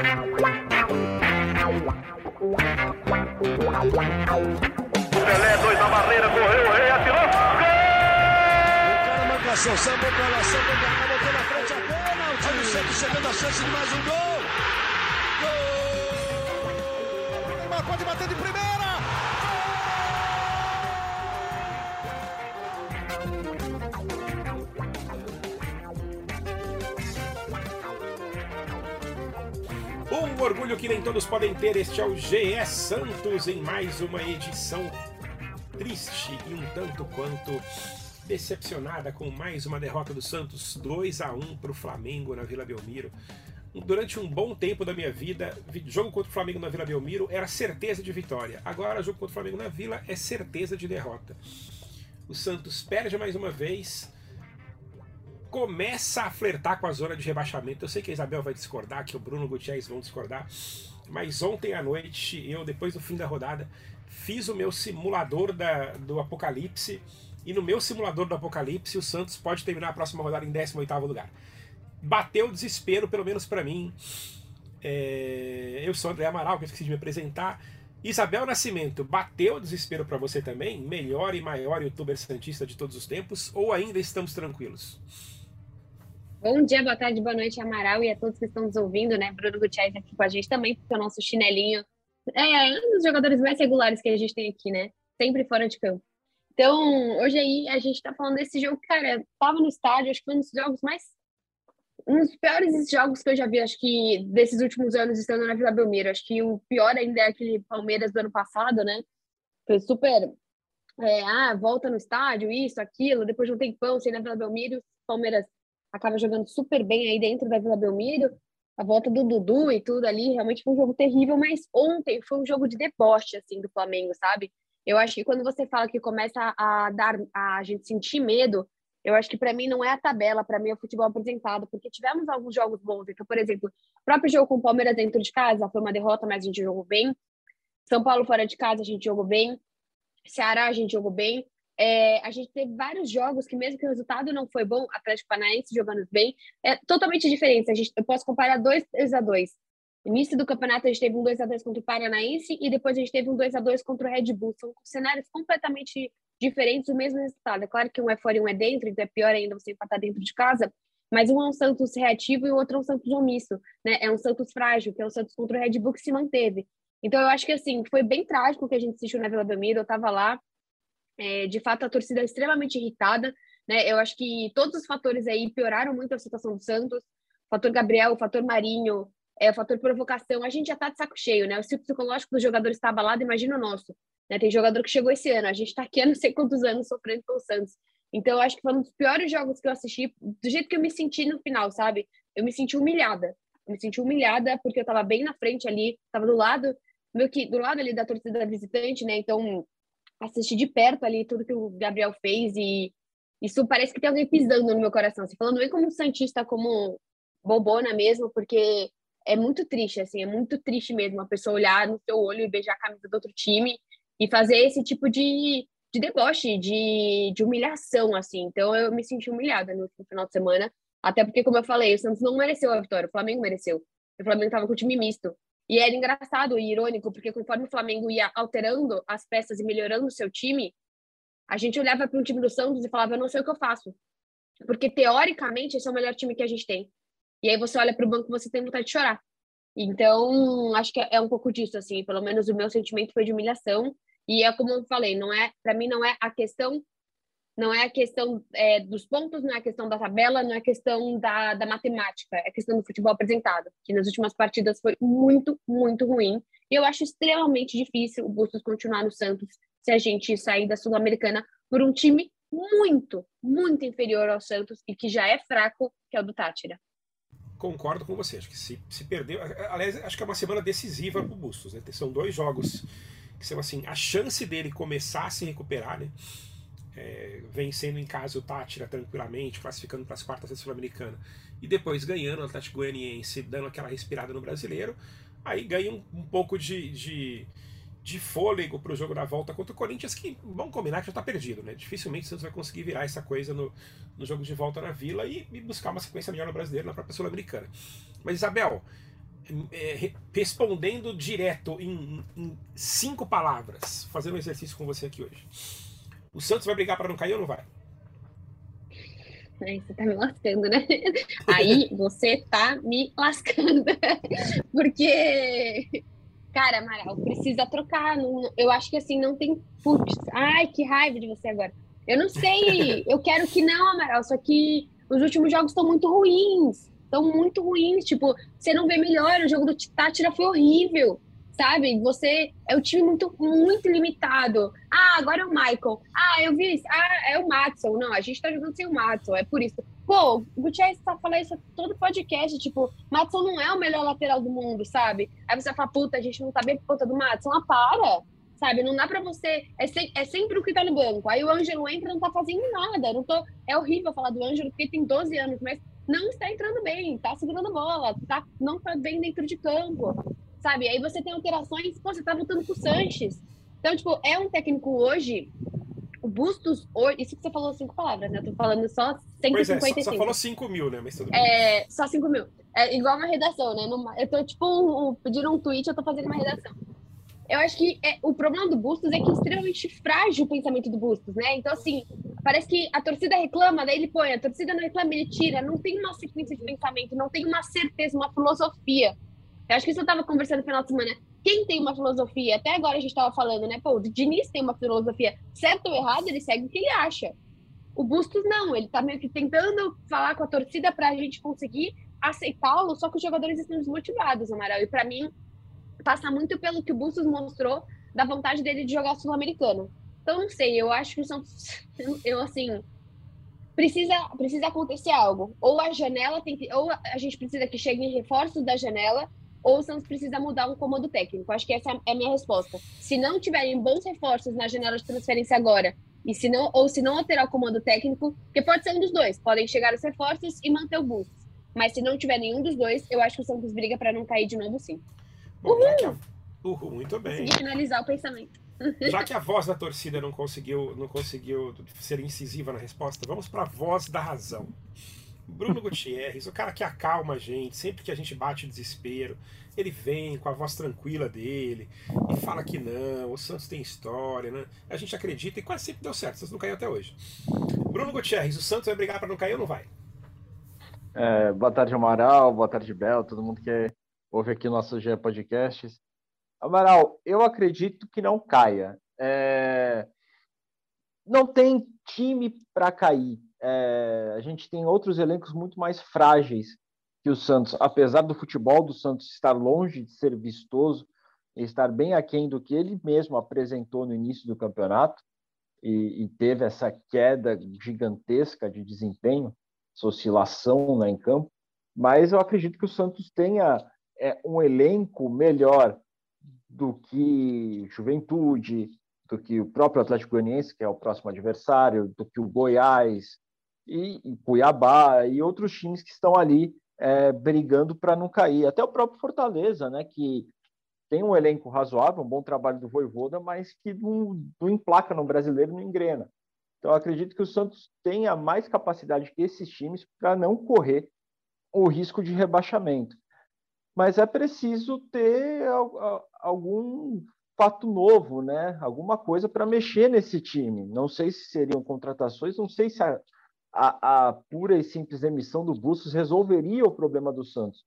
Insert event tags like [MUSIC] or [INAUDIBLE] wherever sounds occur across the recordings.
Pelé, dois na barreira, correu, o rei atirou. Gol! O cara marcação, sambou pra lá, sambou pra cá, botou na frente a bola. O time sempre chegando a chance de mais um gol. Gol! Neymar pode bater de primeira. Orgulho que nem todos podem ter, este é o GE Santos em mais uma edição triste e um tanto quanto decepcionada com mais uma derrota do Santos 2 a 1 para o Flamengo na Vila Belmiro. Durante um bom tempo da minha vida, vi- jogo contra o Flamengo na Vila Belmiro era certeza de vitória. Agora, jogo contra o Flamengo na Vila é certeza de derrota. O Santos perde mais uma vez, começa a flertar com a zona de rebaixamento. Eu sei que a Isabel vai discordar, que o Bruno Gutierrez vão discordar, mas ontem à noite, eu, depois do fim da rodada, fiz o meu simulador da, do Apocalipse. E no meu simulador do Apocalipse, o Santos pode terminar a próxima rodada em 18º lugar. Bateu o desespero, pelo menos para mim. É, Eu sou André Amaral, que eu esqueci de me apresentar. Isabel Nascimento, bateu o desespero para você também? Melhor e maior youtuber santista de todos os tempos? Ou ainda estamos tranquilos? Bom dia, boa tarde, boa noite, Amaral, e a todos que estão nos ouvindo, né? Bruno Gutierrez aqui com a gente também, porque o nosso chinelinho é um dos jogadores mais regulares que a gente tem aqui, né? Sempre fora de campo. Então, hoje aí a gente tá falando desse jogo, cara, tava no estádio, acho que foi um dos jogos mais. Um dos piores jogos que eu já vi, acho que desses últimos anos estando na Vila Belmiro. Acho que o pior ainda é aquele Palmeiras do ano passado, né? Foi super. é, ah, volta no estádio, isso, aquilo, depois de um tempão sem na Vila Belmiro, Palmeiras acaba jogando super bem aí dentro da Vila Belmiro. A volta do Dudu e tudo ali, realmente foi um jogo terrível, mas ontem foi um jogo de deboche, assim, do Flamengo, sabe? Eu acho que quando você fala que começa a dar a gente sentir medo, eu acho que para mim não é a tabela, para mim é o futebol apresentado, porque tivemos alguns jogos bons. Então, por exemplo, o próprio jogo com o Palmeiras dentro de casa foi uma derrota, mas a gente jogou bem. São Paulo fora de casa a gente jogou bem. Ceará a gente jogou bem. É, a gente teve vários jogos que, mesmo que o resultado não foi bom, Atlético Paranaense jogando bem, é totalmente diferente. A gente, eu posso comparar dois 2 a 2 Início do campeonato, a gente teve um 2 a 2 contra o Paranaense e depois a gente teve um 2 a 2 contra o Red Bull. São cenários completamente diferentes, o mesmo resultado. É claro que um é fora e um é dentro, então é pior ainda você empatar dentro de casa, mas um é um Santos reativo e o outro é um Santos omisso, né? É um Santos frágil, que é o Santos contra o Red Bull que se manteve. Então eu acho que assim, foi bem trágico que a gente assistiu na Vila Belmiro, eu estava lá, é, de fato a torcida é extremamente irritada, né? Eu acho que todos os fatores aí pioraram muito a situação do Santos, o fator Gabriel, o fator Marinho, é, o fator provocação, a gente já tá de saco cheio, né? O psicológico dos jogadores está abalado, imagina o nosso. Né? Tem jogador que chegou esse ano, a gente tá aqui há não sei quantos anos sofrendo pelo Santos. Então, eu acho que foi um dos piores jogos que eu assisti, do jeito que eu me senti no final, sabe? Eu me senti humilhada. Eu me senti humilhada porque eu tava bem na frente ali, tava do lado, meio que do lado ali da torcida visitante, né? Então, assisti de perto ali tudo que o Gabriel fez e isso parece que tem alguém pisando no meu coração. Assim, falando bem como um santista, como bobona mesmo, porque é muito triste, assim, é muito triste mesmo a pessoa olhar no seu olho e beijar a camisa do outro time e fazer esse tipo de, de deboche, de, de humilhação, assim. Então eu me senti humilhada no último final de semana, até porque, como eu falei, o Santos não mereceu a vitória, o Flamengo mereceu. O Flamengo estava com o time misto. E era engraçado e irônico, porque conforme o Flamengo ia alterando as peças e melhorando o seu time, a gente olhava para o time do Santos e falava, eu não sei o que eu faço. Porque, teoricamente, esse é o melhor time que a gente tem. E aí você olha para o banco e você tem vontade de chorar. Então, acho que é um pouco disso, assim. Pelo menos o meu sentimento foi de humilhação. E é como eu falei, não é, para mim não é a questão, não é a questão é, dos pontos, não é a questão da tabela, não é a questão da, da matemática, é a questão do futebol apresentado, que nas últimas partidas foi muito, muito ruim. E eu acho extremamente difícil o Bustos continuar no Santos se a gente sair da Sul-Americana por um time muito, muito inferior ao Santos e que já é fraco, que é o do Tátira. Concordo com você, acho que se, se perdeu. Aliás, acho que é uma semana decisiva para o Bustos, né? São dois jogos que são assim, a chance dele começar a se recuperar, né? É, vencendo em casa o Tátira tranquilamente, classificando para as quartas da Sul-Americana, e depois ganhando o Atlético Goianiense, dando aquela respirada no brasileiro, aí ganha um, um pouco de, de, de fôlego para o jogo da volta contra o Corinthians, que vamos combinar que já está perdido, né? Dificilmente o Santos vai conseguir virar essa coisa no, no jogo de volta na Vila e, e buscar uma sequência melhor no brasileiro na própria Sul-Americana. Mas, Isabel, é, respondendo direto em, em, cinco palavras, fazendo um exercício com você aqui hoje. O Santos vai brigar para não cair ou não vai? Você tá me lascando, né? [LAUGHS] Aí você tá me lascando. [LAUGHS] Porque, cara, Amaral, precisa trocar. Eu acho que assim, não tem. Putz, ai, que raiva de você agora. Eu não sei. Eu quero que não, Amaral, só que os últimos jogos estão muito ruins estão muito ruins. Tipo, você não vê melhor. O jogo do Tátira foi horrível, sabe? Você é um time muito, muito limitado. Ah, agora é o Michael. Ah, eu vi isso. Ah, é o Matson. Não, a gente tá jogando sem o Matson, é por isso. Pô, o Gutierrez tá falando isso todo podcast. Tipo, Matson não é o melhor lateral do mundo, sabe? Aí você fala, puta, a gente não tá bem por conta do Matson. Ah, para! sabe? Não dá para você. É, se, é, sempre o que tá no banco. Aí o Ângelo entra não tá fazendo nada. Não tô, é horrível falar do Ângelo porque tem 12 anos, mas não está entrando bem, está segurando bola, tá, não está bem dentro de campo, sabe? Aí você tem alterações, pô, você tá voltando com o Sanches. Então, tipo, é um técnico hoje, o Bustos, isso que você falou cinco palavras, né? Eu tô falando só 155. Pois é, só, só falou cinco mil, né? Mas tudo bem. É, só cinco mil. É igual uma redação, né? eu tô, tipo, pedindo um tweet, eu tô fazendo uma redação. Eu acho que é, o problema do Bustos é que é extremamente frágil o pensamento do Bustos, né? Então, assim, parece que a torcida reclama, daí ele põe, a torcida não reclama, ele tira. Não tem uma sequência de pensamento, não tem uma certeza, uma filosofia. Eu acho que isso eu estava conversando no final de semana. Quem tem uma filosofia? Até agora a gente estava falando, né? Pô, o Diniz tem uma filosofia. Certo ou errado, ele segue o que ele acha. O Bustos não, ele tá meio que tentando falar com a torcida para a gente conseguir aceitá-lo, só que os jogadores estão desmotivados, Amaral. E para mim, passa muito pelo que o Bustos mostrou da vontade dele de jogar sul-americano. Então, não sei, eu acho que são. [LAUGHS] Eu, assim. Precisa, precisa acontecer algo. Ou a janela tem que. Ou a gente precisa que cheguem reforços da janela, ou o Santos precisa mudar um comando técnico. Acho que essa é a minha resposta. Se não tiverem bons reforços na janela de transferência agora, e se não, ou se não alterar o comando técnico, porque pode ser um dos dois, podem chegar os reforços e manter o Bustos. Mas se não tiver nenhum dos dois, eu acho que o Santos briga para não cair de novo, sim. Uhul! A... Uhul, muito bem. Consegui finalizar o pensamento. Já que a voz da torcida não conseguiu, não conseguiu ser incisiva na resposta, vamos para a voz da razão. Bruno Gutierrez, o cara que acalma a gente, sempre que a gente bate o desespero, ele vem com a voz tranquila dele e fala que não, o Santos tem história, né? A gente acredita e quase sempre deu certo, o Santos não caiu até hoje. Bruno Gutierrez, o Santos vai brigar para não cair ou não vai? É, boa tarde, Amaral, boa tarde, Bel, todo mundo que ouve aqui nossos GE Podcasts. Amaral, eu acredito que não caia. É... Não tem time para cair. É... A gente tem outros elencos muito mais frágeis que o Santos, apesar do futebol do Santos estar longe de ser vistoso e estar bem aquém do que ele mesmo apresentou no início do campeonato e, e teve essa queda gigantesca de desempenho, essa oscilação né, em campo. Mas eu acredito que o Santos tenha é, um elenco melhor do que Juventude, do que o próprio Atlético Goianiense, que é o próximo adversário, do que o Goiás e, e Cuiabá e outros times que estão ali é, brigando para não cair. Até o próprio Fortaleza, né, que tem um elenco razoável, um bom trabalho do Voivoda, mas que não, não emplaca no brasileiro, não engrena. Então, acredito que o Santos tenha mais capacidade que esses times para não correr o risco de rebaixamento mas é preciso ter algum fato novo, né? Alguma coisa para mexer nesse time. Não sei se seriam contratações, não sei se a, a, a pura e simples emissão do Bustos resolveria o problema do Santos.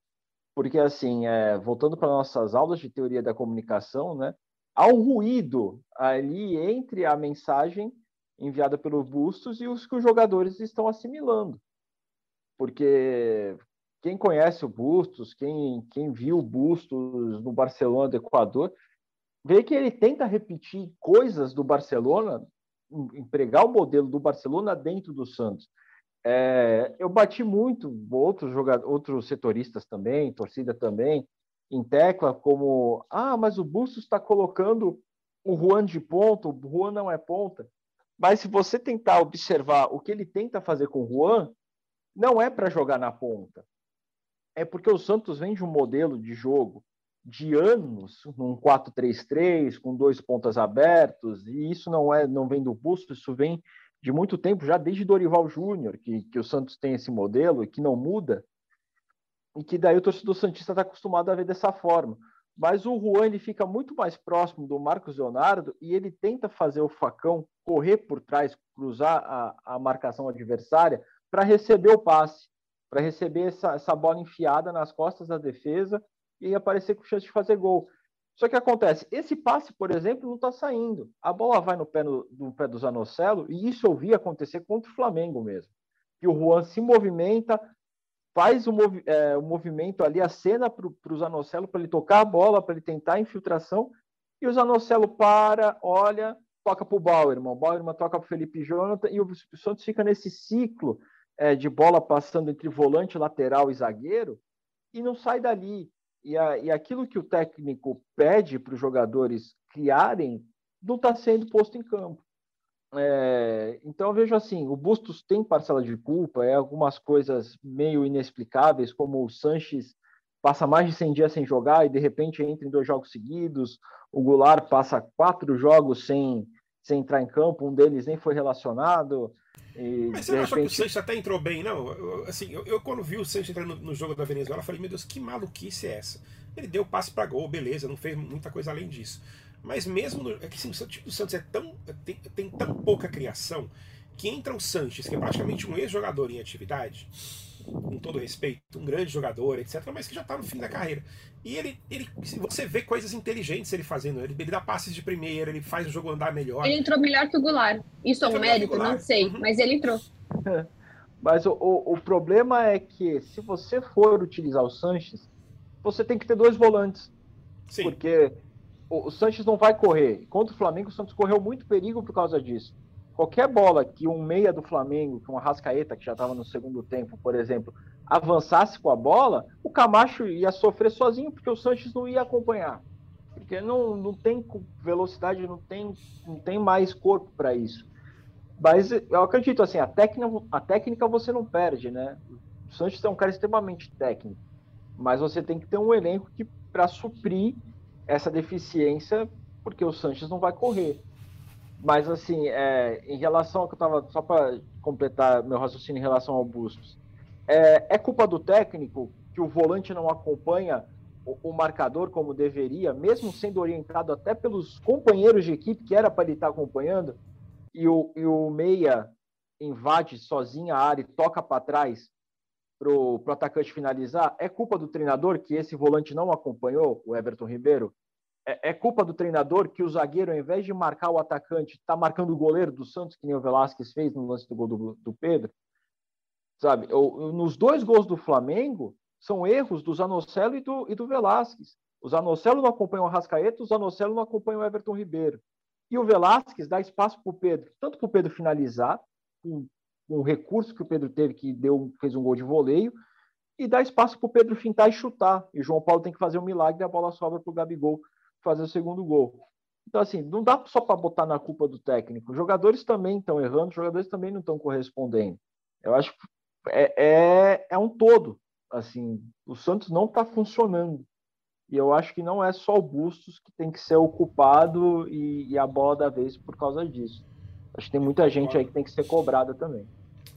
Porque, assim, é, voltando para nossas aulas de teoria da comunicação, né? Há um ruído ali entre a mensagem enviada pelo Bustos e os que os jogadores estão assimilando. Porque quem conhece o Bustos, quem, quem viu o Bustos no Barcelona do Equador, vê que ele tenta repetir coisas do Barcelona, empregar o modelo do Barcelona dentro do Santos. É, eu bati muito, outros jogadores, outros setoristas também, torcida também, em tecla como, ah, mas o Bustos está colocando o Juan de ponta, o Juan não é ponta. Mas se você tentar observar o que ele tenta fazer com o Juan, não é para jogar na ponta é porque o Santos vem de um modelo de jogo de anos, num 4-3-3, com dois pontas abertos, e isso não é não vem do busto, isso vem de muito tempo, já desde Dorival Júnior, que, que o Santos tem esse modelo e que não muda. e que daí o torcedor Santista está acostumado a ver dessa forma. Mas o Juan ele fica muito mais próximo do Marcos Leonardo e ele tenta fazer o facão correr por trás, cruzar a, a marcação adversária para receber o passe, para receber essa, essa bola enfiada nas costas da defesa e aparecer com chance de fazer gol. Só que acontece, esse passe, por exemplo, não está saindo. A bola vai no pé, no pé do Zanocelo, e isso eu vi acontecer contra o Flamengo mesmo. Que o Juan se movimenta, faz o, movi é, o movimento ali, a cena para o Zanocelo, para ele tocar a bola, para ele tentar a infiltração, e o Zanocelo para, olha, toca para o Bauerman, o Bauerman toca para o Felipe Jonathan, e o Santos fica nesse ciclo é, de bola passando entre volante, lateral e zagueiro, e não sai dali. E, a, e aquilo que o técnico pede para os jogadores criarem não está sendo posto em campo. É, então eu vejo assim, o Bustos tem parcela de culpa, é algumas coisas meio inexplicáveis, como o Sanches passa mais de 100 dias sem jogar e de repente entra em dois jogos seguidos, o Goulart passa quatro jogos sem, sem entrar em campo, um deles nem foi relacionado. E, Mas você não repente... que o Sanches até entrou bem, não? Eu, assim, eu, eu, quando vi o Sanches entrando no, no, jogo da Venezuela, falei, meu Deus, que maluquice é essa? Ele deu passe para gol, beleza, não fez muita coisa além disso. Mas mesmo. No, é que assim, o time do Santos é tão, tem, tem tão pouca criação que entra o Sanches, que é praticamente um ex-jogador em atividade, com todo respeito, um grande jogador, etc., mas que já está no fim da carreira. E ele, ele, você vê coisas inteligentes ele fazendo. Ele, ele dá passes de primeira, ele faz o jogo andar melhor. Ele entrou melhor que o Goulart. Isso é um mérito, não sei, uhum. mas ele entrou. [LAUGHS] Mas o, o, o, problema é que se você for utilizar o Sanches, você tem que ter dois volantes. Sim. Porque o, o Sanches não vai correr. Contra o Flamengo, o Santos correu muito perigo por causa disso. Qualquer bola que um meia do Flamengo, que uma Rascaeta, que já estava no segundo tempo, por exemplo, avançasse com a bola, o Camacho ia sofrer sozinho, porque o Sanches não ia acompanhar. Porque não, não tem velocidade, não tem, não tem mais corpo para isso. Mas eu acredito assim, a técnica, a técnica você não perde, né? O Sanches é um cara extremamente técnico, mas você tem que ter um elenco que para suprir essa deficiência, porque o Sanches não vai correr. Mas, assim, é, em relação ao que eu estava. Só para completar meu raciocínio em relação ao Bustos. É, é, culpa do técnico que o volante não acompanha o, o, marcador como deveria, mesmo sendo orientado até pelos companheiros de equipe que era para ele estar acompanhando, e o, e o Meia invade sozinho a área e toca para trás para o atacante finalizar? É culpa do treinador que esse volante não acompanhou, o Everton Ribeiro? É, é, culpa do treinador que o zagueiro, ao invés de marcar o atacante, está marcando o goleiro do Santos, que nem o Velasquez fez no lance do gol do, do Pedro? Sabe? nos dois gols do Flamengo, são erros do Zanocelo e do, e do Velasquez. O Zanocelo não acompanha o Rascaeta, o Zanocelo não acompanha o Everton Ribeiro. E o Velasquez dá espaço para o Pedro, tanto para o Pedro finalizar, um, um recurso que o Pedro teve, que deu, fez um gol de voleio, e dá espaço para o Pedro fintar e chutar. E o João Paulo tem que fazer um milagre e a bola sobra para o Gabigol fazer o segundo gol. Então, assim, não dá só para botar na culpa do técnico. Os jogadores também estão errando, os jogadores também não estão correspondendo. Eu acho que é, é, é um todo. Assim, o Santos não está funcionando. E eu acho que não é só o Bustos que tem que ser ocupado e, e a bola da vez por causa disso. Acho que tem muita gente aí que tem que ser cobrada também.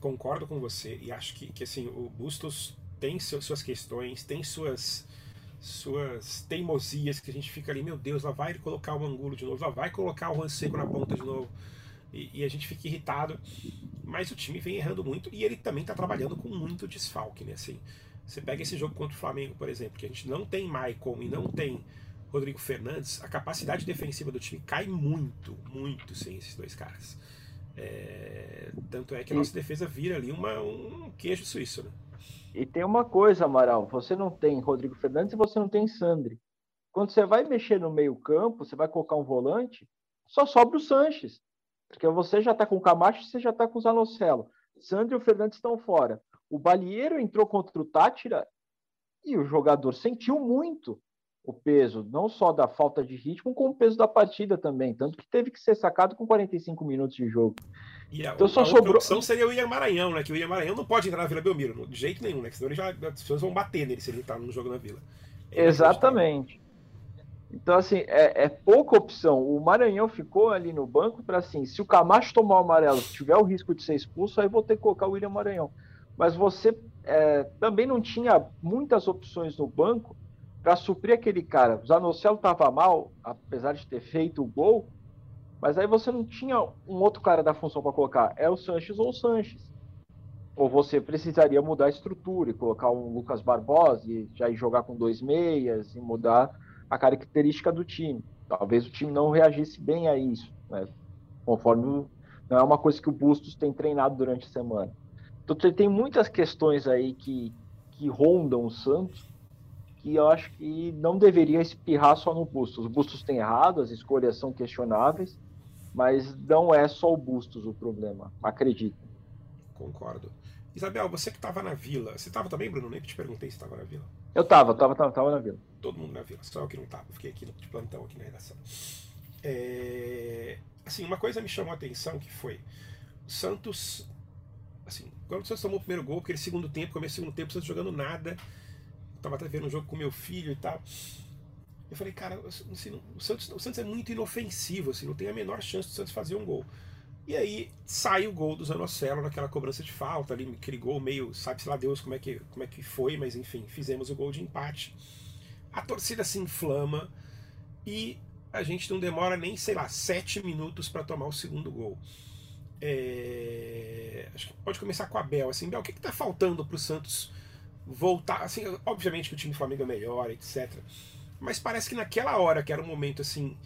Concordo com você e acho que, que assim, o Bustos tem suas questões, tem suas suas teimosias que a gente fica ali, meu Deus, lá vai colocar o Angulo de novo, lá vai colocar o Ranseco na ponta de novo. E, e, a gente fica irritado. Mas o time vem errando muito e ele também está trabalhando com muito desfalque, né? Assim, você pega esse jogo contra o Flamengo, por exemplo, que a gente não tem Maicon e não tem Rodrigo Fernandes, a capacidade defensiva do time cai muito, muito sem esses dois caras. É, tanto é que a nossa defesa vira ali uma, um queijo suíço, né? E tem uma coisa, Amaral, você não tem Rodrigo Fernandes e você não tem Sandri. Quando você vai mexer no meio campo, você vai colocar um volante, só sobra o Sanches. Porque você já está com o Camacho e você já está com o Zanocelo. Sandri e o Fernandes estão fora. O Balieiro entrou contra o Tátira e o jogador sentiu muito o peso, não só da falta de ritmo, como o peso da partida também. Tanto que teve que ser sacado com 45 minutos de jogo. E a, então só a sobrou... opção seria o Ian Maranhão, né? Que o Ian Maranhão não pode entrar na Vila Belmiro, de jeito nenhum, né? Senão ele já, as pessoas vão bater nele se ele tá no jogo na Vila. É Exatamente. Então, assim, é, é, pouca opção. O Maranhão ficou ali no banco para assim, se o Camacho tomar o amarelo, tiver o risco de ser expulso, aí vou ter que colocar o William Maranhão. Mas você é, também não tinha muitas opções no banco para suprir aquele cara. O Zanocelo estava mal, apesar de ter feito o gol, mas aí você não tinha um outro cara da função para colocar. É o Sanches ou o Sanches. Ou você precisaria mudar a estrutura e colocar um Lucas Barbosa e já jogar com dois meias e mudar a característica do time. Talvez o time não reagisse bem a isso, né? conforme não é uma coisa que o Bustos tem treinado durante a semana. Então tem muitas questões aí que, que rondam o Santos que eu acho que não deveria espirrar só no Bustos. Os Bustos têm errado, as escolhas são questionáveis, mas não é só o Bustos o problema, acredito. Concordo. Isabel, você que estava na vila, você estava também, Bruno? Nem que te perguntei se estava na vila. Eu estava, estava, estava, estava na vila. Todo mundo na vila, só eu que não estava, fiquei aqui de plantão aqui na redação. É... Assim, uma coisa me chamou a atenção que foi o Santos, assim, quando o Santos tomou o primeiro gol, aquele segundo tempo, começo do segundo tempo, o Santos jogando nada, eu tava até vendo um jogo com meu filho e tal. Eu falei, cara, o, Santos, o Santos é muito inofensivo, assim, não tem a menor chance do Santos fazer um gol. E aí sai o gol do Zanocelo naquela cobrança de falta ali, aquele gol meio, sabe-se lá Deus como é, que, como é que foi, mas enfim, fizemos o gol de empate. A torcida se inflama e a gente não demora nem, sei lá, sete minutos para tomar o segundo gol. É... Acho que pode começar com a Bel. Assim, Bel, o que está faltando para o Santos voltar? Assim, obviamente que o time do Flamengo é melhor, etc. Mas parece que naquela hora, que era um momento assim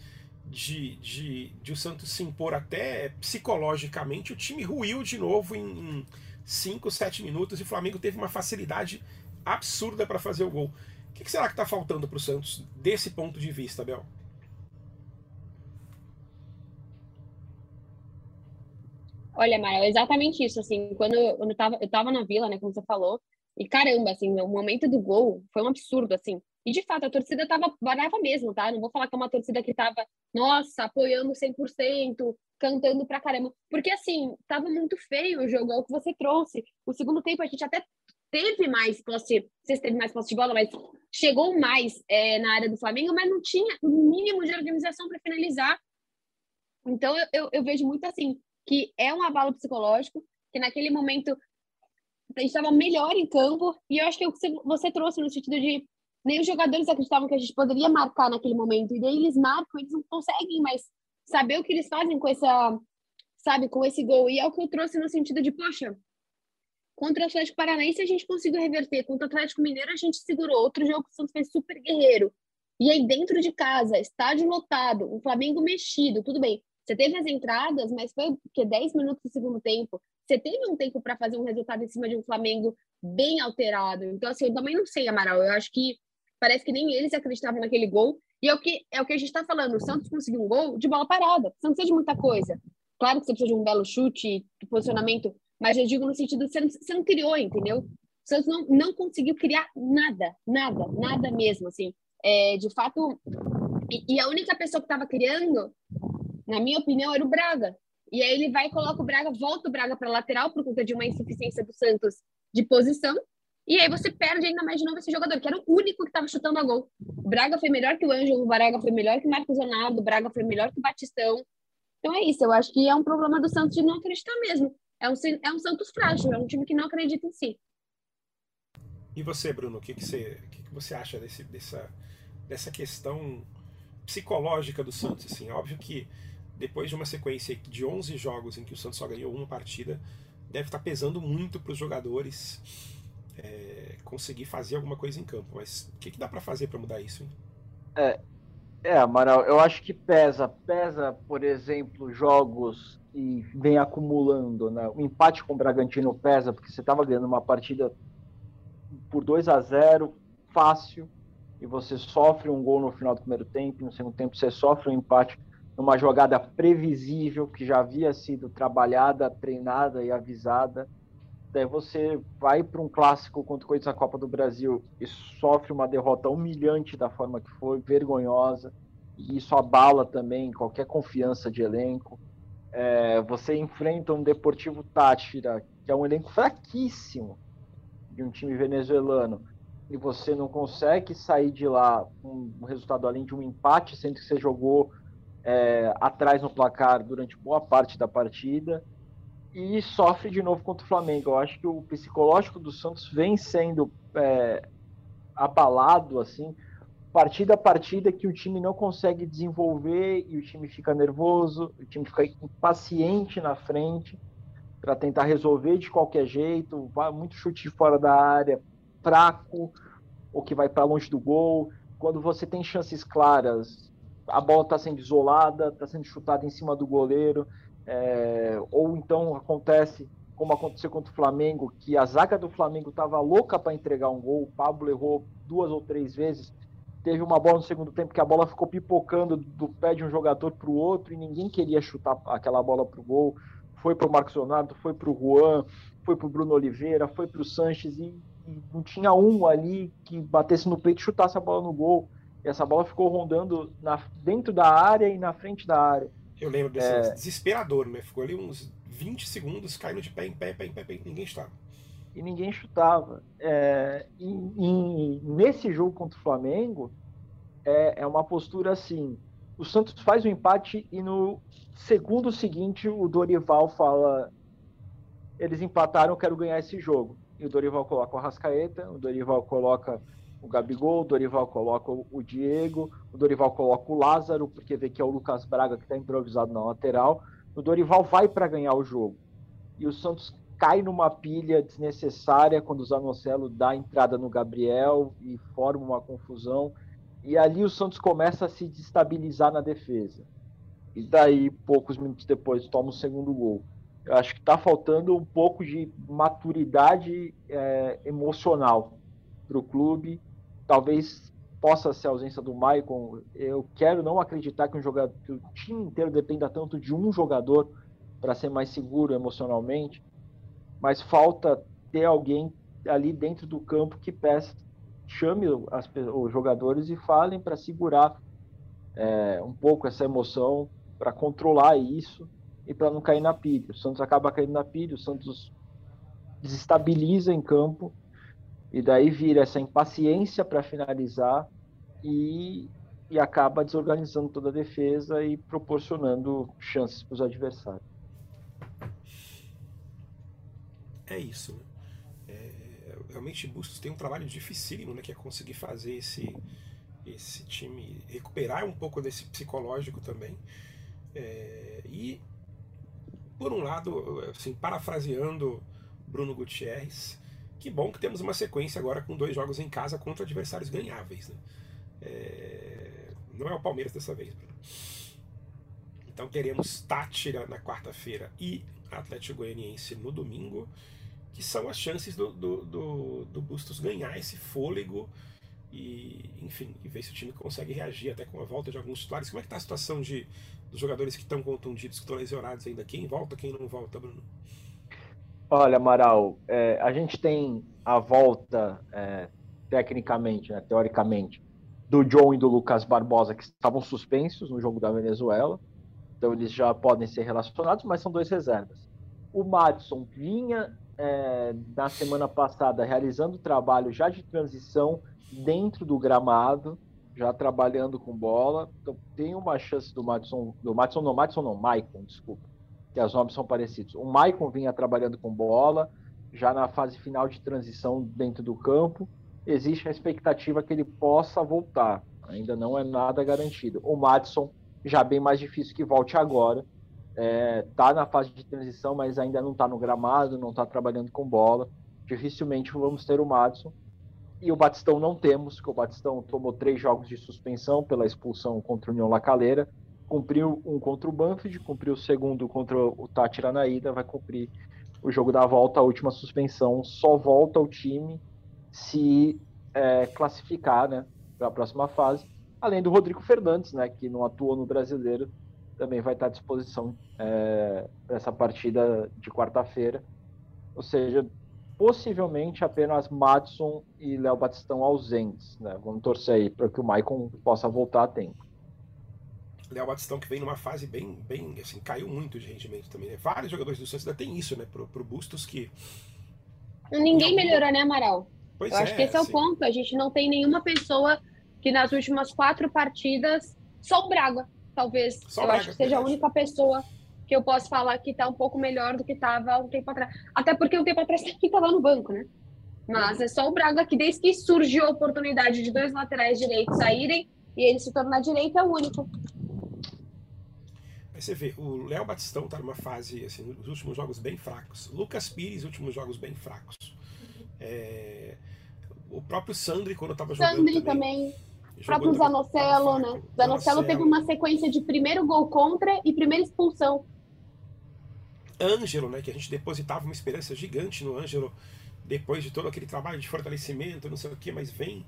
de, de, de o Santos se impor até psicologicamente, o time ruiu de novo em 5, 7 minutos e o Flamengo teve uma facilidade absurda para fazer o gol. O que, que será que está faltando para o Santos desse ponto de vista, Bel? Olha, Mara, é exatamente isso, assim, quando eu tava, eu tava na vila, né, como você falou, e caramba, assim, o momento do gol foi um absurdo, assim, e de fato, a torcida tava brava mesmo, tá? Não vou falar que é uma torcida que tava, nossa, apoiando 100%, cantando pra caramba. Porque assim, tava muito feio o jogo, é o que você trouxe. O segundo tempo a gente até teve mais posse, vocês teve mais posse de bola, mas chegou mais é, na área do Flamengo, mas não tinha o mínimo de organização para finalizar. Então eu, eu, eu, vejo muito assim, que é um abalo psicológico, que naquele momento a gente estava melhor em campo, e eu acho que é o que você trouxe no sentido de nem os jogadores acreditavam que a gente poderia marcar naquele momento. E daí eles marcam, eles não conseguem mais saber o que eles fazem com essa, sabe, com esse gol. E é o que eu trouxe no sentido de, poxa, contra o Atlético Paranaense a gente conseguiu reverter, contra o Atlético Mineiro a gente segurou. Outro jogo que o Santos fez super guerreiro. E aí dentro de casa, estádio lotado, o Flamengo mexido, tudo bem. Você teve as entradas, mas foi que 10 minutos do segundo tempo. Você teve um tempo para fazer um resultado em cima de um Flamengo bem alterado. Então, assim, eu também não sei, Amaral. Eu acho que Parece que nem eles acreditavam naquele gol. E é o que, é o que a gente está falando. O Santos conseguiu um gol de bola parada. Você não precisa de muita coisa. Claro que você precisa de um belo chute, posicionamento, mas eu digo no sentido você não, você não criou, entendeu? O Santos não, não conseguiu criar nada, nada, nada mesmo, assim. É, de fato, e, e a única pessoa que estava criando, na minha opinião, era o Braga. E aí ele vai e coloca o Braga, volta o Braga para lateral por conta de uma insuficiência do Santos de posição. E aí você perde ainda mais de novo esse jogador, que era o único que estava chutando a gol. O Braga foi melhor que o Ângelo, o Braga foi melhor que o Marcos Leonardo, o Braga foi melhor que o Batistão. Então é isso, eu acho que é um problema do Santos de não acreditar mesmo. É um, é um Santos frágil, é um time que não acredita em si. E você, Bruno, o que, que, você, o que, que você acha desse, dessa, dessa questão psicológica do Santos? Assim, óbvio que depois de uma sequência de 11 jogos em que o Santos só ganhou uma partida, deve estar pesando muito para os jogadores é, conseguir fazer alguma coisa em campo. Mas o que, que dá para fazer para mudar isso? Hein? É, é, Amaral, eu acho que pesa. Pesa, por exemplo, jogos e vem acumulando. Né? O empate com o Bragantino pesa, porque você estava ganhando uma partida por 2 a 0 fácil, e você sofre um gol no final do primeiro tempo, no segundo tempo você sofre um empate numa jogada previsível, que já havia sido trabalhada, treinada e avisada Daí você vai para um clássico contra o Corinthians na Copa do Brasil e sofre uma derrota humilhante da forma que foi, vergonhosa, e isso abala também qualquer confiança de elenco. É, você enfrenta um Deportivo Táchira, que é um elenco fraquíssimo de um time venezuelano, e você não consegue sair de lá com um resultado além de um empate, sendo que você jogou é, atrás no placar durante boa parte da partida e sofre de novo contra o Flamengo. Eu acho que o psicológico do Santos vem sendo é, abalado, assim, partida a partida que o time não consegue desenvolver e o time fica nervoso, o time fica impaciente na frente para tentar resolver de qualquer jeito, vai muito chute fora da área, fraco, ou que vai para longe do gol. Quando você tem chances claras, a bola está sendo isolada, está sendo chutada em cima do goleiro, é, ou então acontece como aconteceu contra o Flamengo, que a zaga do Flamengo estava louca para entregar um gol, o Pablo errou duas ou três vezes, teve uma bola no segundo tempo que a bola ficou pipocando do pé de um jogador para o outro e ninguém queria chutar aquela bola para o gol. Foi para o Marcos Leonardo, foi para o Juan, foi para o Bruno Oliveira, foi para o Sanches e, e, não tinha um ali que batesse no peito e chutasse a bola no gol. E essa bola ficou rondando na, dentro da área e na frente da área. Eu lembro desse é... desesperador, né? Ficou ali uns 20 segundos caindo de pé em pé, pé em pé, pé, ninguém estava. E ninguém chutava. É, e, e, nesse jogo contra o Flamengo, é, é uma postura assim: o Santos faz o empate e no segundo seguinte o Dorival fala: eles empataram, eu quero ganhar esse jogo. E o Dorival coloca o Arrascaeta, o Dorival coloca o Gabigol, o Dorival coloca o Diego, o Dorival coloca o Lázaro, porque vê que é o Lucas Braga que está improvisado na lateral. O Dorival vai para ganhar o jogo. E o Santos cai numa pilha desnecessária quando o Zanocelo dá entrada no Gabriel e forma uma confusão. E ali o Santos começa a se destabilizar na defesa. E daí, poucos minutos depois, toma o segundo gol. Eu acho que está faltando um pouco de maturidade é, emocional para o clube talvez possa ser a ausência do Maicon. Eu quero não acreditar que, um jogador, que o time inteiro dependa tanto de um jogador para ser mais seguro emocionalmente, mas falta ter alguém ali dentro do campo que peça, chame as, os jogadores e falem para segurar é, um pouco essa emoção, para controlar isso e para não cair na pilha. O Santos acaba caindo na pilha, o Santos desestabiliza em campo e daí vira essa impaciência para finalizar e, e acaba desorganizando toda a defesa e proporcionando chances para os adversários. É isso. Né? É, realmente Bustos tem um trabalho dificílimo, né, que é conseguir fazer esse, esse time recuperar um pouco desse psicológico também. É, e, por um lado, assim, parafraseando Bruno Gutierrez, que bom que temos uma sequência agora com dois jogos em casa contra adversários ganháveis. Né? É... Não é o Palmeiras dessa vez, Bruno. Então teremos Tátira na quarta-feira e Atlético Goianiense no domingo, que são as chances do, do, do, do Bustos ganhar esse fôlego e, enfim, e ver se o time consegue reagir até com a volta de alguns titulares. Como é que está a situação de, dos jogadores que estão contundidos, que estão lesionados ainda? Quem volta, quem não volta, Bruno? Olha, Amaral, é, a gente tem a volta, é, tecnicamente, né, teoricamente, do John e do Lucas Barbosa, que estavam suspensos no jogo da Venezuela. Então, eles já podem ser relacionados, mas são dois reservas. O Madison vinha é, na semana passada realizando trabalho já de transição dentro do gramado, já trabalhando com bola. Então, tem uma chance do Madison, do Madison não, Madison não, Maicon, desculpa que as nomes são parecidos. O Maicon vinha trabalhando com bola, já na fase final de transição dentro do campo. Existe a expectativa que ele possa voltar. Ainda não é nada garantido. O Madison, já bem mais difícil que volte agora. É, tá na fase de transição, mas ainda não está no gramado, não está trabalhando com bola. Dificilmente vamos ter o Madison. E o Batistão não temos, porque o Batistão tomou três jogos de suspensão pela expulsão contra o União Lacaleira cumpriu um contra o Banfield, cumpriu o segundo contra o Tátira na ida, vai cumprir o jogo da volta, a última suspensão, só volta ao time se é, classificar né, para a próxima fase, além do Rodrigo Fernandes, né, que não atuou no Brasileiro, também vai estar à disposição é, essa partida de quarta-feira, ou seja, possivelmente apenas Madison e Léo Batistão ausentes, né? Vamos torcer aí para que o Maicon possa voltar a tempo. Léo Batistão que vem numa fase bem, bem assim, caiu muito de rendimento também, né? Vários jogadores do Santos ainda tem isso, né? Pro, pro Bustos que. Ninguém melhorou, né, Amaral? Pois Eu é, acho que esse é assim... o ponto. A gente não tem nenhuma pessoa que nas últimas quatro partidas. Só o Braga, talvez. Só Eu Braga, acho que seja a única pessoa que eu posso falar que tá um pouco melhor do que tava um tempo atrás. Até porque um tempo atrás [LAUGHS] também tava no banco, né? Mas é só o Braga que desde que surgiu a oportunidade de dois laterais direitos saírem e ele se tornar direito é o único. Aí você vê, o Léo Batistão tá numa fase, assim, os últimos jogos bem fracos. Lucas Pires, últimos jogos bem fracos. É... O próprio Sandri, quando tava jogando Sandri também. também. O próprio Zanocelo, né? Zanocelo teve uma sequência de primeiro gol contra e primeira expulsão. Ângelo, né? Que a gente depositava uma esperança gigante no Ângelo depois de todo aquele trabalho de fortalecimento, não sei o que, mas vem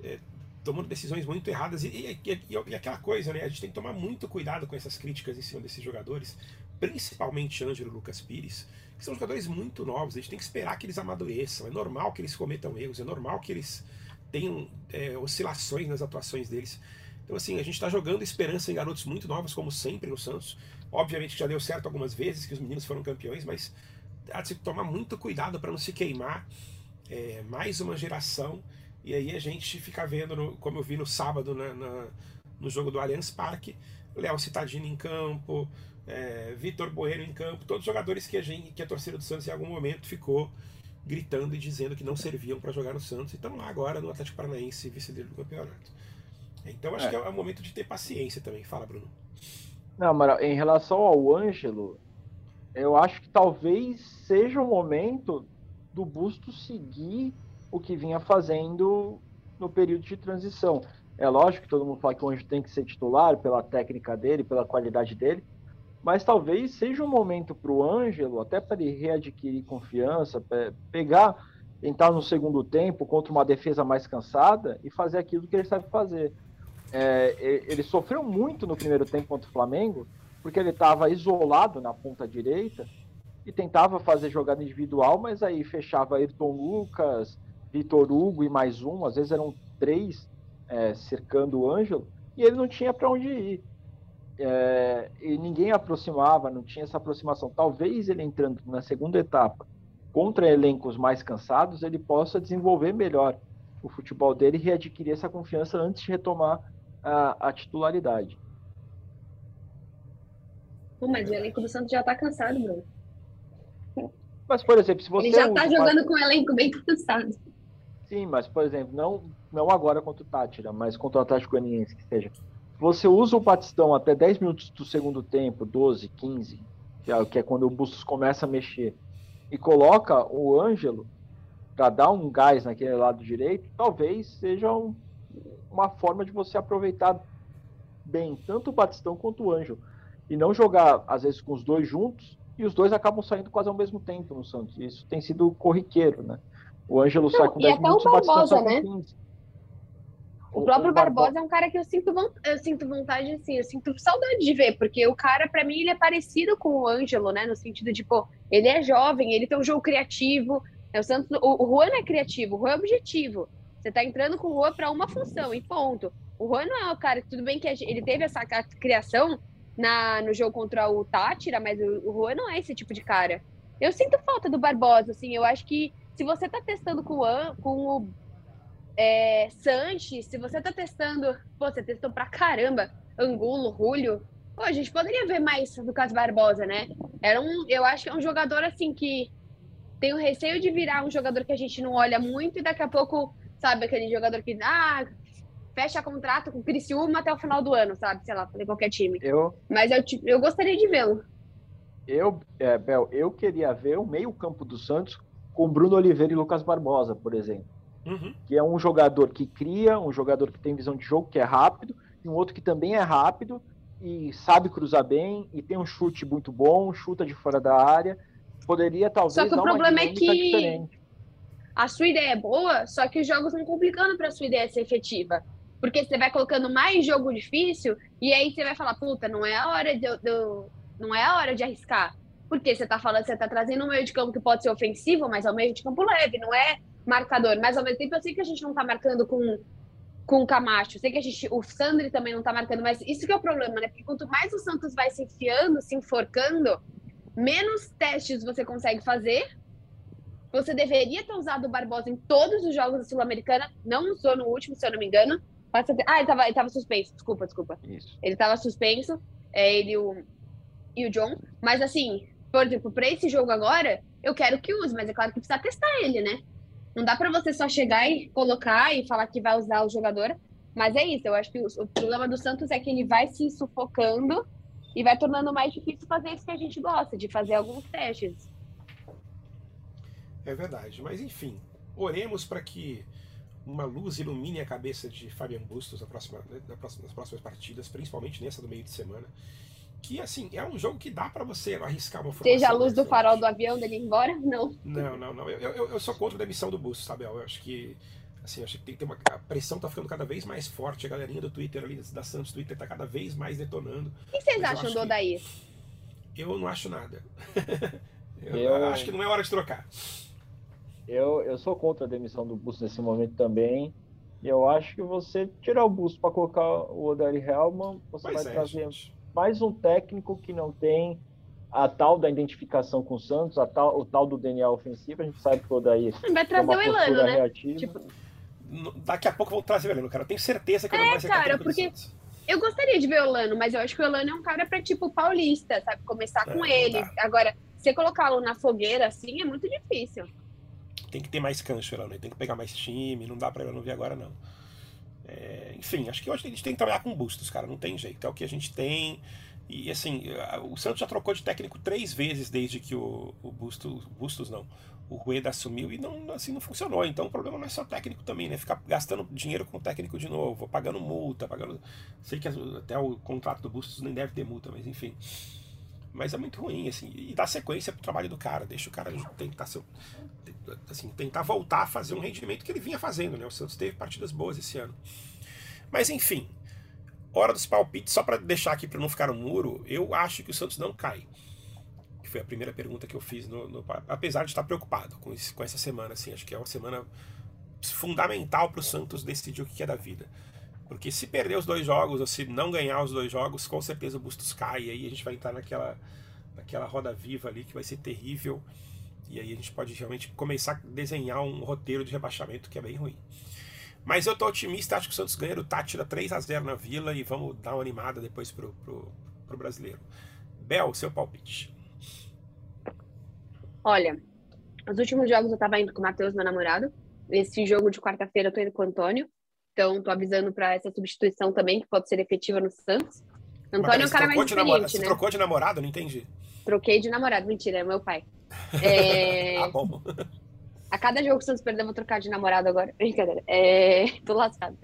é, tomando decisões muito erradas. E, e, e, e, aquela coisa, né? A gente tem que tomar muito cuidado com essas críticas em cima desses jogadores, principalmente Ângelo Lucas Pires, que são jogadores muito novos. A gente tem que esperar que eles amadureçam. É normal que eles cometam erros, é normal que eles tenham é, oscilações nas atuações deles. Então, assim, a gente está jogando esperança em garotos muito novos, como sempre no Santos. Obviamente que já deu certo algumas vezes, que os meninos foram campeões, mas há de se tomar muito cuidado para não se queimar é, mais uma geração. E aí a gente fica vendo, no, como eu vi no sábado na, na, no jogo do Allianz Parque, Léo Citadini em campo, é, Vitor Bueno em campo, todos jogadores que a, gente, que a torcida do Santos em algum momento ficou gritando e dizendo que não serviam para jogar no Santos e estão lá agora no Atlético Paranaense, vice-líder do campeonato. Então acho é. que é o momento de ter paciência também. Fala, Bruno. Não, mas em relação ao Ângelo, eu acho que talvez seja o momento do Busto seguir o que vinha fazendo no período de transição. É lógico que todo mundo fala que o Ângelo tem que ser titular pela técnica dele, pela qualidade dele, mas talvez seja um momento para o Ângelo, até para ele readquirir confiança, pegar, entrar no segundo tempo contra uma defesa mais cansada e fazer aquilo que ele sabe fazer. É, ele sofreu muito no primeiro tempo contra o Flamengo, porque ele estava isolado na ponta direita e tentava fazer jogada individual, mas aí fechava Ayrton Lucas, Vitor Hugo e mais um, às vezes eram três é, cercando o Ângelo, e ele não tinha para onde ir é, e ninguém aproximava, não tinha essa aproximação. Talvez ele entrando na segunda etapa contra elencos mais cansados, ele possa desenvolver melhor o futebol dele e readquirir essa confiança antes de retomar a, a titularidade. Pô, mas o elenco do Santos já está cansado, Bruno. Mas, por exemplo, se você. Ele já está jogando com o elenco bem cansado. Sim, mas, por exemplo, não, não agora contra o Tátira, mas contra o Atlético Goianiense, que seja você usa o Batistão até 10 minutos do segundo tempo, 12, 15, que é, que é quando o Bustos começa a mexer, e coloca o Ângelo para dar um gás naquele lado direito, talvez seja um, uma forma de você aproveitar bem tanto o Batistão quanto o Ângelo. E não jogar, às vezes, com os dois juntos, e os dois acabam saindo quase ao mesmo tempo no Santos. Isso tem sido corriqueiro, né? O Ângelo sai com 10 minutos, o Batistão sai com 15. Né? O próprio Barbosa é um cara que eu sinto, eu sinto vontade, assim, eu sinto saudade de ver, porque o cara, para mim, ele é parecido com o Ângelo, né? No sentido de, pô, ele é jovem, ele tem um jogo criativo. É o, Santos, o, o Juan é criativo, o Juan é objetivo. Você tá entrando com o Juan para uma função, e ponto. O Juan não é o cara, tudo bem que ele teve essa criação na, no jogo contra o Tátira, mas o, o Juan não é esse tipo de cara. Eu sinto falta do Barbosa, assim, eu acho que se você tá testando com o, com o é, Sanches, se você tá testando, pô, você testou pra caramba Angulo, Julio, pô, a gente poderia ver mais do Cas Barbosa, né? Era um, eu acho que é um jogador assim que tem o receio de virar um jogador que a gente não olha muito e daqui a pouco, sabe, aquele jogador que ah, fecha contrato com o Criciúma até o final do ano, sabe? Sei lá, fazer qualquer time. Eu, Mas eu, eu gostaria de vê-lo. Eu, é, Bel, eu queria ver o meio-campo do Santos com Bruno Oliveira e Lucas Barbosa, por exemplo. Uhum. Que é um jogador que cria, um jogador que tem visão de jogo, que é rápido, e um outro que também é rápido e sabe cruzar bem e tem um chute muito bom, chuta de fora da área. Poderia talvez só que o problema é que diferente. a sua ideia é boa, só que os jogos vão complicando para a sua ideia ser efetiva. Porque você vai colocando mais jogo difícil e aí você vai falar, puta, não é a hora de, de não é a hora de arriscar. Porque você tá falando, você tá trazendo um meio de campo que pode ser ofensivo, mas é um meio de campo leve, não é marcador. Mas ao mesmo tempo eu sei que a gente não tá marcando com com o Camacho. Eu sei que a gente, o Sandri também não tá marcando, mas isso que é o problema, né? Porque quanto mais o Santos vai se enfiando, se enforcando, menos testes você consegue fazer. Você deveria ter usado o Barbosa em todos os jogos da Sul-Americana, não usou no último, se eu não me engano. Ah, ele tava, ele tava suspenso, desculpa, desculpa. Isso. Ele tava suspenso. É, ele, o, e o John. Mas assim, por exemplo, para esse jogo agora, eu quero que use, mas é claro que precisa testar ele, né? Não dá para você só chegar e colocar e falar que vai usar o jogador. Mas é isso, eu acho que o, o problema do Santos é que ele vai se sufocando e vai tornando mais difícil fazer isso que a gente gosta, de fazer alguns testes. É verdade, mas enfim, oremos para que uma luz ilumine a cabeça de Fabian Bustos na próxima, na próxima, nas próximas partidas, principalmente nessa do meio de semana. Que, assim, é um jogo que dá para você arriscar uma formação. Seja a luz do farol do avião dele ir embora? Não. Não, não, não. Eu, eu, eu sou contra a demissão do Bustos, sabe? Eu acho que assim, acho que tem que ter uma a pressão tá ficando cada vez mais forte, a galerinha do Twitter ali da Santos Twitter tá cada vez mais detonando. O que vocês acham do Odair? Eu não acho nada. [LAUGHS] eu, eu, acho que não é hora de trocar. Eu, eu sou contra a demissão do Busto nesse momento também. E eu acho que você tirar o Busto para colocar o Odair Helman, você pois vai é, trazer gente. Mais um técnico que não tem a tal da identificação com o Santos, a tal, o tal do DNA ofensivo, a gente sabe que o Odair vai trazer o Elano, né? Tipo... Daqui a pouco vão trazer o Elano, cara. Eu tenho certeza que ele é, não vai ser cara, porque eu gostaria de ver o Elano, mas eu acho que o Elano é um cara para tipo paulista, sabe? Começar é, com ele. Agora, você colocá-lo na fogueira assim é muito difícil tem que ter mais cancho lá, né? Tem que pegar mais time, não dá pra eu não ver agora, não. É, enfim, acho que hoje a gente tem que trabalhar com bustos, cara, não tem jeito. É o que a gente tem. E assim, o Santos já trocou de técnico três vezes desde que o, o Bustos, Bustos não, o Rueda assumiu e não, assim, não funcionou. Então o problema não é só técnico também, né? Ficar gastando dinheiro com o técnico de novo, pagando multa, pagando. Sei que até o contrato do Bustos nem deve ter multa, mas enfim. Mas é muito ruim, assim, e dá sequência pro trabalho do cara, deixa o cara tentar, assim, tentar voltar a fazer um rendimento que ele vinha fazendo, né? O Santos teve partidas boas esse ano. Mas enfim, hora dos palpites, só para deixar aqui para não ficar no muro, eu acho que o Santos não cai. Que foi a primeira pergunta que eu fiz, no, no apesar de estar preocupado com, esse, com essa semana, assim, acho que é uma semana fundamental para o Santos decidir o que é da vida. Porque se perder os dois jogos, ou se não ganhar os dois jogos, com certeza o Bustos cai. E aí a gente vai entrar naquela, naquela roda viva ali que vai ser terrível. E aí a gente pode realmente começar a desenhar um roteiro de rebaixamento que é bem ruim. Mas eu tô otimista, acho que o Santos ganha o Tátira 3 a 0 na Vila e vamos dar uma animada depois pro, pro, pro brasileiro. Bel, seu palpite. Olha, os últimos jogos eu tava indo com o Matheus, meu namorado. Esse jogo de quarta-feira eu tô indo com o Antônio. Então, tô avisando para essa substituição também, que pode ser efetiva no Santos. Antônio é um cara mais experiente, né? Você trocou de namorado? Não entendi. Troquei de namorado. Mentira, é meu pai. [LAUGHS] É... ah, bom. A cada jogo que o Santos perder, eu vou trocar de namorado agora. Brincadeira. É... Tô lascado.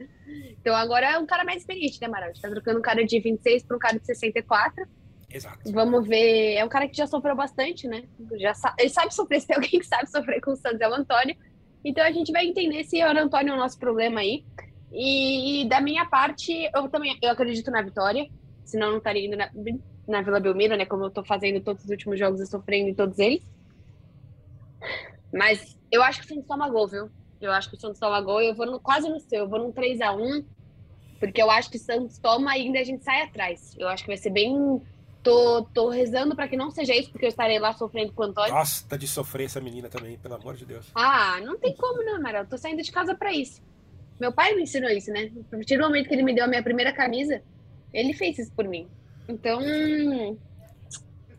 Então, agora é um cara mais experiente, né, Mara? A gente tá trocando um cara de 26 para um cara de 64. Exato. Vamos ver. É um cara que já sofreu bastante, né? Já sa... Ele sabe sofrer. Se [LAUGHS] tem alguém que sabe sofrer com o Santos, é o Antônio. Então, a gente vai entender se o Antônio é o nosso problema aí. E, e, da minha parte, eu também eu acredito na vitória, senão eu não estaria indo na, na Vila Belmiro, né? Como eu tô fazendo todos os últimos jogos e sofrendo em todos eles. Mas eu acho que o Santos toma gol, viu? Eu acho que o Santos toma gol e eu vou no, quase no seu, eu vou num 3x1, porque eu acho que o Santos toma e ainda a gente sai atrás. Eu acho que vai ser bem. Tô, tô rezando para que não seja isso, porque eu estarei lá sofrendo com o Antônio. Gosta de sofrer essa menina também, pelo amor de Deus. Ah, não tem como, não, Mara. Eu tô saindo de casa para isso. Meu pai me ensinou isso, né? A partir do momento que ele me deu a minha primeira camisa, ele fez isso por mim. Então,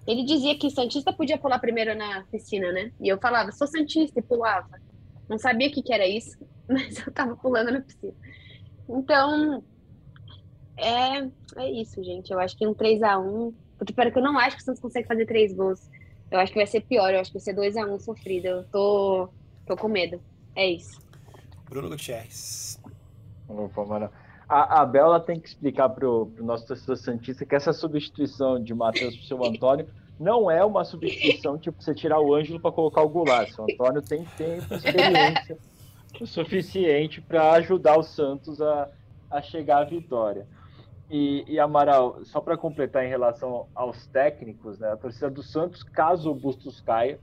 ele dizia que Santista podia pular primeiro na piscina, né? E eu falava, sou Santista, e pulava. Não sabia o que, que era isso, [LAUGHS] mas eu tava pulando na piscina. Então, é, é isso, gente. Eu acho que um 3x1. Porque que eu não acho que o Santos consegue fazer três gols. Eu acho que vai ser pior, eu acho que vai ser 2x1 sofrido. Eu tô, tô com medo. É isso. Bruno Gutierrez. A, a Bela tem que explicar para o nosso torcedor Santista que essa substituição de Matheus para o seu Antônio não é uma substituição tipo você tirar o Ângelo para colocar o Goulart. O Antônio tem tempo, experiência [LAUGHS] o suficiente para ajudar o Santos a, a chegar à vitória. E, e Amaral, só para completar em relação aos técnicos, né, a torcida do Santos, caso o Bustos caia,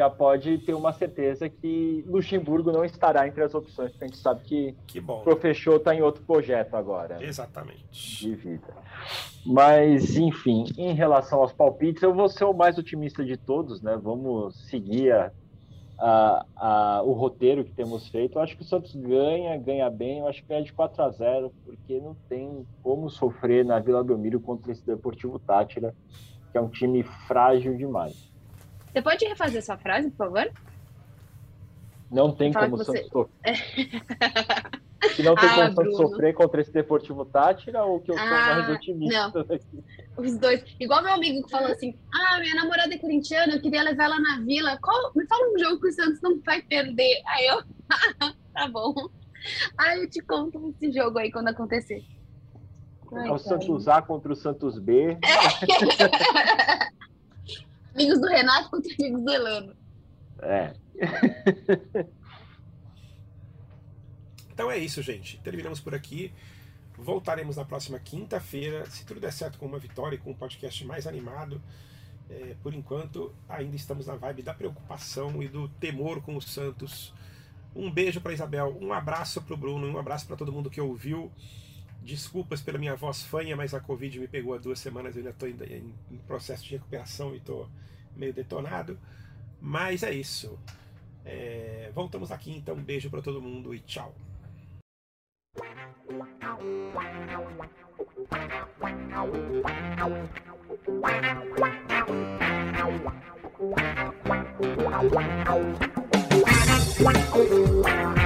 já pode ter uma certeza que Luxemburgo não estará entre as opções, porque a gente sabe que, que bom. o Profechou está em outro projeto agora. Exatamente. De vida. Mas, enfim, em relação aos palpites, eu vou ser o mais otimista de todos, né? Vamos seguir a, a, a, o roteiro que temos feito. Eu acho que o Santos ganha, ganha bem. Eu acho que ganha de 4 a 0 porque não tem como sofrer na Vila Belmiro contra esse Deportivo Tátira que é um time frágil demais. Você pode refazer sua frase, por favor? Não tem Fala como o você- Santos sofrer. [LAUGHS] Que não tem Ah, como Santos Bruno. sofrer contra esse Deportivo Tátira ou que eu sou Ah, mais otimista daqui? Os dois. Igual meu amigo que falou assim: Ah, minha namorada é corintiana, eu queria levar ela na vila. Qual... Me fala um jogo que o Santos não vai perder. Aí eu, [LAUGHS] tá bom. Aí eu te conto esse jogo aí quando acontecer. Ai, É o cara. Santos A contra o Santos B. [LAUGHS] Amigos do Renato contra amigos do Elano. É. [LAUGHS] Então é isso, gente. Terminamos por aqui. Voltaremos na próxima quinta-feira, se tudo der certo com uma vitória e com um podcast mais animado. É, por enquanto, ainda estamos na vibe da preocupação e do temor com o Santos. Um beijo para Isabel, um abraço para o Bruno, um abraço para todo mundo que ouviu. Desculpas pela minha voz fanha, mas a Covid me pegou há duas semanas. Eu ainda estou em, em processo de recuperação e estou meio detonado. Mas é isso. É, voltamos aqui, então. Um beijo para todo mundo e tchau. [LAUGHS]